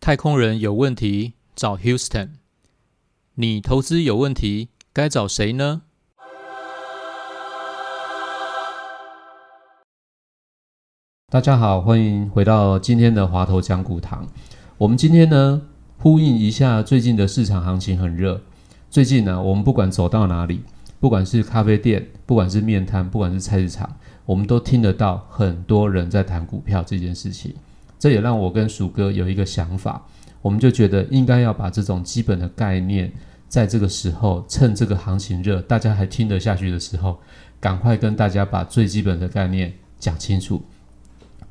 太空人有问题找 Houston，你投资有问题该找谁呢？大家好，欢迎回到今天的华头讲股堂。我们今天呢，呼应一下最近的市场行情很热。最近呢，我们不管走到哪里，不管是咖啡店，不管是面摊，不管是菜市场，我们都听得到很多人在谈股票这件事情。这也让我跟鼠哥有一个想法，我们就觉得应该要把这种基本的概念，在这个时候，趁这个行情热，大家还听得下去的时候，赶快跟大家把最基本的概念讲清楚。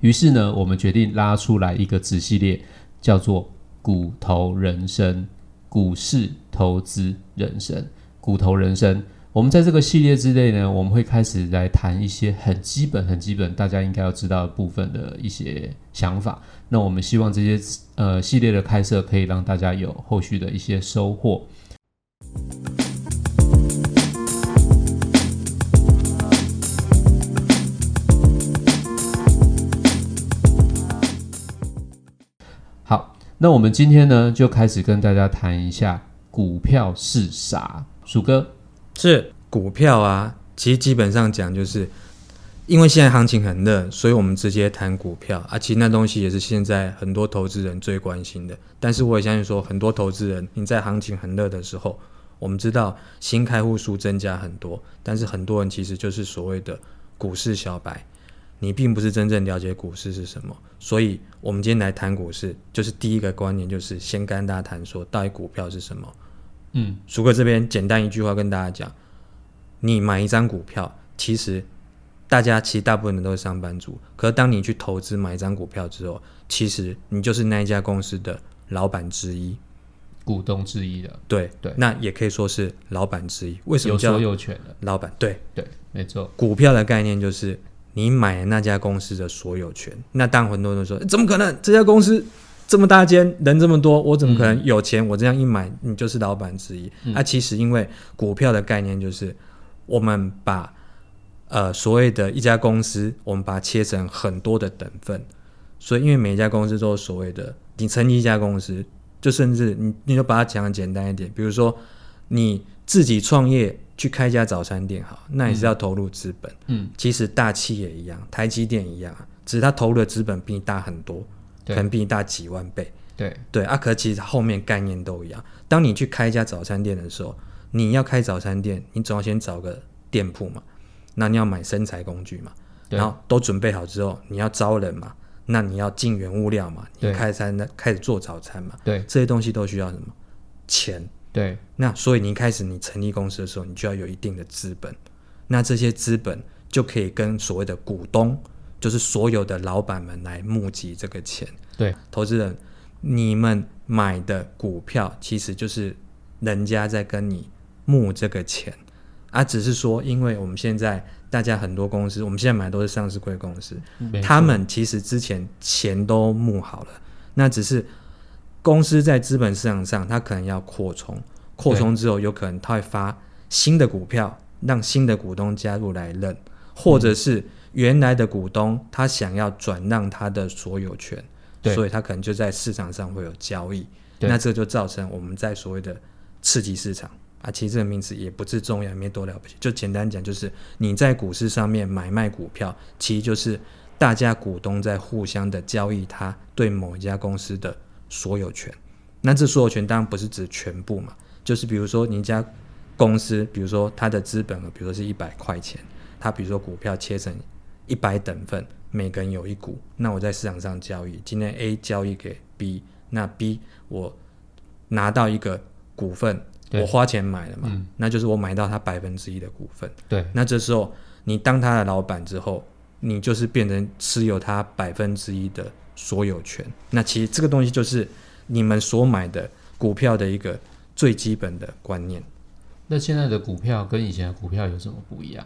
于是呢，我们决定拉出来一个子系列，叫做“股头人生”，股市投资人生，股头人生。我们在这个系列之内呢，我们会开始来谈一些很基本、很基本，大家应该要知道的部分的一些想法。那我们希望这些呃系列的开设，可以让大家有后续的一些收获。好，那我们今天呢，就开始跟大家谈一下股票是啥。鼠哥，是股票啊，其实基本上讲就是，因为现在行情很热，所以我们直接谈股票啊。其实那东西也是现在很多投资人最关心的。但是我也相信说，很多投资人你在行情很热的时候，我们知道新开户数增加很多，但是很多人其实就是所谓的股市小白，你并不是真正了解股市是什么。所以我们今天来谈股市，就是第一个观念就是先跟大家谈说，到底股票是什么。嗯，鼠哥这边简单一句话跟大家讲：你买一张股票，其实大家其实大部分人都是上班族，可是当你去投资买一张股票之后，其实你就是那一家公司的老板之一。股东之一的，对对那也可以说是老板之一。为什有么叫所有权的，老板？对，对，没错。股票的概念就是你买那家公司的所有权。那当然很多人都说，怎么可能？这家公司这么大间，人这么多，我怎么可能有钱？我这样一买，你就是老板之一。那、其实因为股票的概念就是，我们把呃所谓的一家公司，我们把它切成很多的等份。所以因为每一家公司都是所谓的，你成立一家公司，就甚至你你就把它讲的简单一点，比如说你自己创业去开一家早餐店，好，那也是要投入资本。嗯，其实大企业一样，台积电一样啊，只是它投入的资本比你大很多，可能比你大几万倍。对，对啊，可其实后面概念都一样。当你去开一家早餐店的时候，你要开早餐店，你总要先找个店铺嘛，那你要买生产工具嘛，然后都准备好之后，你要招人嘛，那你要进原物料嘛，你开餐开始做早餐嘛，对，这些东西都需要什么？钱？对，那所以你一开始你成立公司的时候，你就要有一定的资本，那这些资本就可以跟所谓的股东，就是所有的老板们来募集这个钱。对，投资人，你们买的股票其实就是人家在跟你募这个钱，啊，只是说因为我们现在大家很多公司，我们现在买的都是上市贵公司，他们其实之前钱都募好了，那只是公司在资本市场上，它可能要扩充，扩充之后有可能它会发新的股票，让新的股东加入来认，或者是原来的股东他想要转让他的所有权，所以他可能就在市场上会有交易，那这就造成我们在所谓的刺激市场。啊，其实这个名词也不是重要，也没多了不起。就简单讲，就是你在股市上面买卖股票，其实就是大家股东在互相的交易，他对某一家公司的所有权。那这所有权当然不是指全部嘛，就是比如说你家公司，比如说它的资本额，比如说是一百块钱，它比如说股票切成一百等份，每个人有一股，那我在市场上交易，今天 A 交易给 B，那 B 我拿到一个股份，我花钱买了嘛，嗯那就是我买到他百分之一的股份。对，那这时候你当他的老板之后，你就是变成持有他百分之一的所有权。那其实这个东西就是你们所买的股票的一个最基本的观念。那现在的股票跟以前的股票有什么不一样？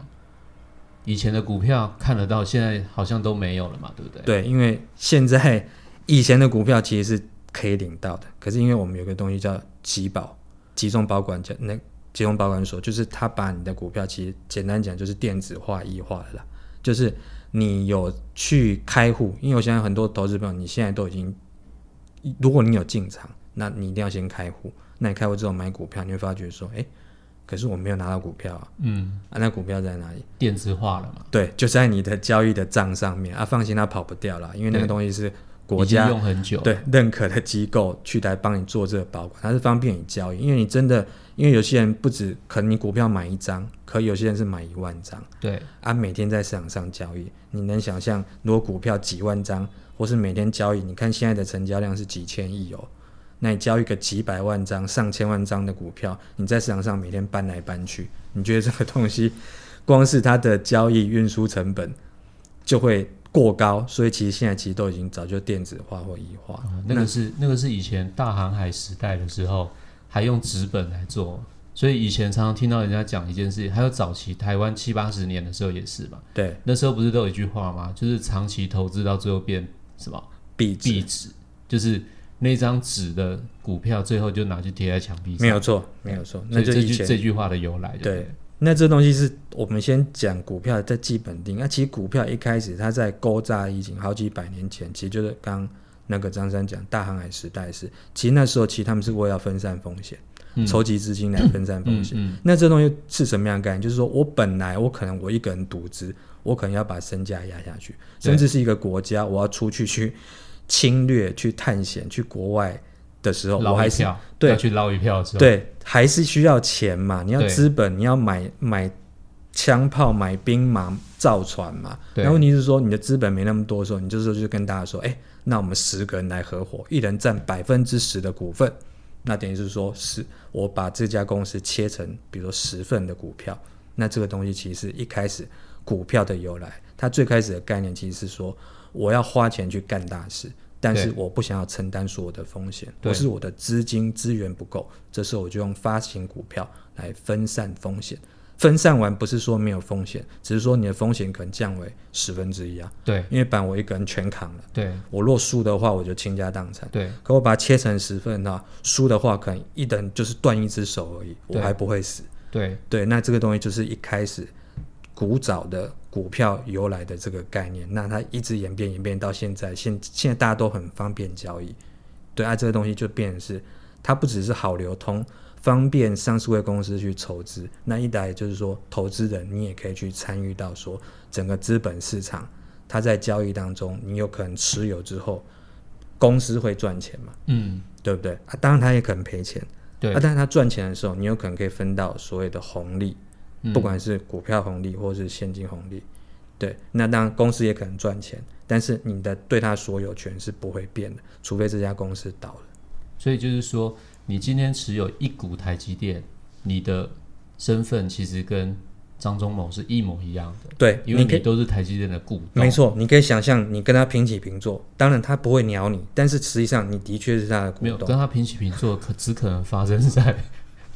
以前的股票看得到，现在好像都没有了嘛，对不对？对，因为现在以前的股票其实是可以领到的，可是因为我们有个东西叫集保，集中保管叫那集中保管所，就是他把你的股票，其实简单讲就是电子化、异化了啦。就是你有去开户，因为我现在很多投资朋友，你现在都已经，如果你有进场，那你一定要先开户。那你开户之后买股票，你会发觉说，哎，可是我没有拿到股票啊，嗯，啊，那股票在哪里？电子化了嘛，对，就在你的交易的账上面啊，放心，它跑不掉了，因为那个东西是国家用很久，对认可的机构去来帮你做这个保管，它是方便你交易。因为你真的，因为有些人不止可能你股票买一张，可有些人是买一万张对啊，每天在市场上交易，你能想象如果股票几万张，或是每天交易，你看现在的成交量是几千亿哦，那你交易个几百万张、上千万张的股票，你在市场上每天搬来搬去，你觉得这个东西光是它的交易运输成本就会过高，所以其实现在其实都已经早就电子化或异化。哦那个是那个是以前大航海时代的时候还用纸本来做，所以以前常常听到人家讲一件事情，还有早期台湾七八十年的时候也是嘛，对，那时候不是都有一句话吗？就是长期投资到最后变什么壁壁纸纸，就是那张纸的股票最后就拿去贴在墙壁上，没有错，没有错，那这句这句话的由来就对。那这东西是我们先讲股票的基本定。那其实股票一开始它在勾扎已经好几百年前，其实就是刚那个张三讲大航海时代是，其实那时候其实他们是为了要分散风险，嗯筹集资金来分散风险。嗯那这东西是什么样的概念？就是说我本来我可能我一个人独资，我可能要把身价压下去，甚至是一个国家，我要出去去侵略、去探险、去国外的时候，嗯，我还是要去捞一票对，还是需要钱嘛？你要对资本，你要买买枪炮、买兵马、造船嘛。对那问题是说，你的资本没那么多的时候，你这时候就跟大家说，哎，那我们十个人来合伙，一人占百分之十的股份。那等于是说，是我把这家公司切成，比如说十份的股票。那这个东西其实是一开始股票的由来，它最开始的概念其实是说，我要花钱去干大事，但是我不想要承担所有的风险，对或是我的资金资源不够，这时候我就用发行股票来分散风险。分散完不是说没有风险，只是说你的风险可能降为十分之一啊，对因为板我一个人全扛了，对我若输的话我就倾家荡产。对可我把它切成十份的话，输的话可能一等就是断一只手而已，我还不会死。对对，那这个东西就是一开始古早的股票由来的这个概念，那它一直演变演变到现在，现现在大家都很方便交易，对啊，这个东西就变成是它不只是好流通，方便上市会公司去筹资，那一来就是说投资人你也可以去参与到说整个资本市场，它在交易当中，你有可能持有之后，公司会赚钱嘛，嗯对不对啊？当然它也可能赔钱。对啊，但是它赚钱的时候，你有可能可以分到所谓的红利，嗯不管是股票红利或是现金红利。对，那当然公司也可能赚钱，但是你的对它所有权是不会变的，除非这家公司倒了。所以就是说，你今天持有一股台积电，你的身份其实跟张忠谋是一模一样的，对，因为你都是台积电的股东。没，错，你可以想象你跟他平起平坐，当然他不会鸟你，但是实际上你的确是他的股没有跟，他平起平坐，可只可能发生在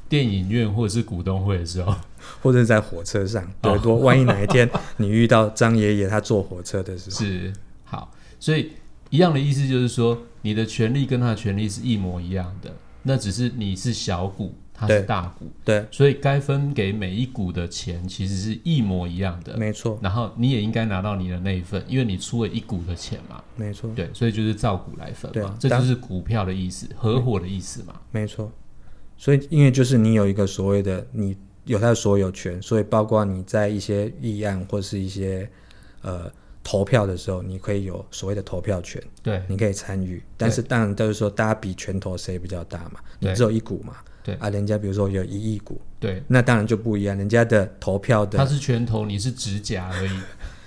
电影院或者是股东会的时候。或者是在火车上。对，哦多万一哪一天你遇到张爷爷他坐火车的时候，是好，所以一样的意思就是说，你的权利跟他的权利是一模一样的，那只是你是小股，他是大股，对，所以该分给每一股的钱其实是一模一样的。没错，然后你也应该拿到你的那一份，因为你出了一股的钱嘛，没错，对，所以就是照股来分嘛这就是股票的意思，合伙的意思嘛。没错，所以因为就是你有一个所谓的你有它的所有权，所以包括你在一些议案或是一些呃投票的时候，你可以有所谓的投票权，对。你可以参与。但是当然都是说大家比拳头谁比较大嘛，你只有一股嘛，对。啊，人家比如说有一亿股，对，那当然就不一样，人家的投票的他是拳头，你是指甲而已。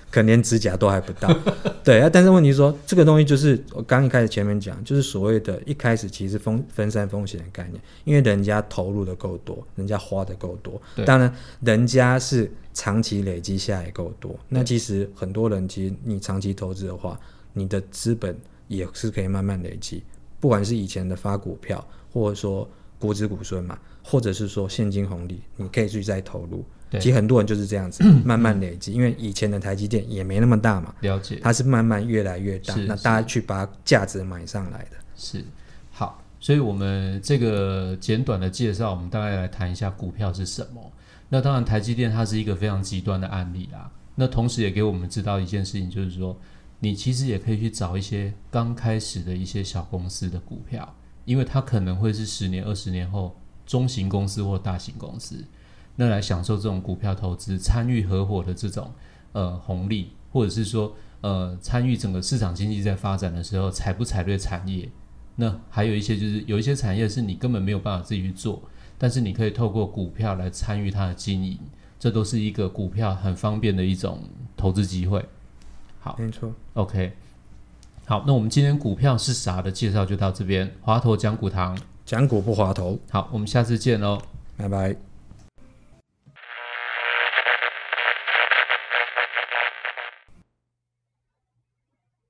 可能连指甲都还不到。对啊，但是问题是说，这个东西就是我刚一开始前面讲，就是所谓的一开始其实风分散风险的概念，因为人家投入的够多，人家花的够多，当然人家是长期累积下来够多。那其实很多人其实你长期投资的话，你的资本也是可以慢慢累积，不管是以前的发股票，或者说股子股孙嘛，或者是说现金红利，你可以去再投入。对其实很多人就是这样子慢慢累积，因为以前的台积电也没那么大嘛，了解，它是慢慢越来越大，那大家去把价值买上来的。是好，所以我们这个简短的介绍，我们大概来谈一下股票是什么。那当然，台积电它是一个非常极端的案例啦。那同时也给我们知道一件事情，就是说，你其实也可以去找一些刚开始的一些小公司的股票，因为它可能会是十年、二十年后中型公司或大型公司，那来享受这种股票投资、参与合伙的这种呃红利，或者是说呃参与整个市场经济在发展的时候踩不踩对产业。那还有一些就是有一些产业是你根本没有办法自己去做，但是你可以透过股票来参与它的经营，这都是一个股票很方便的一种投资机会。好没错。，OK，好，那我们今天股票是啥的介绍就到这边，华头讲股堂，讲股不滑头，好，我们下次见喽。拜拜。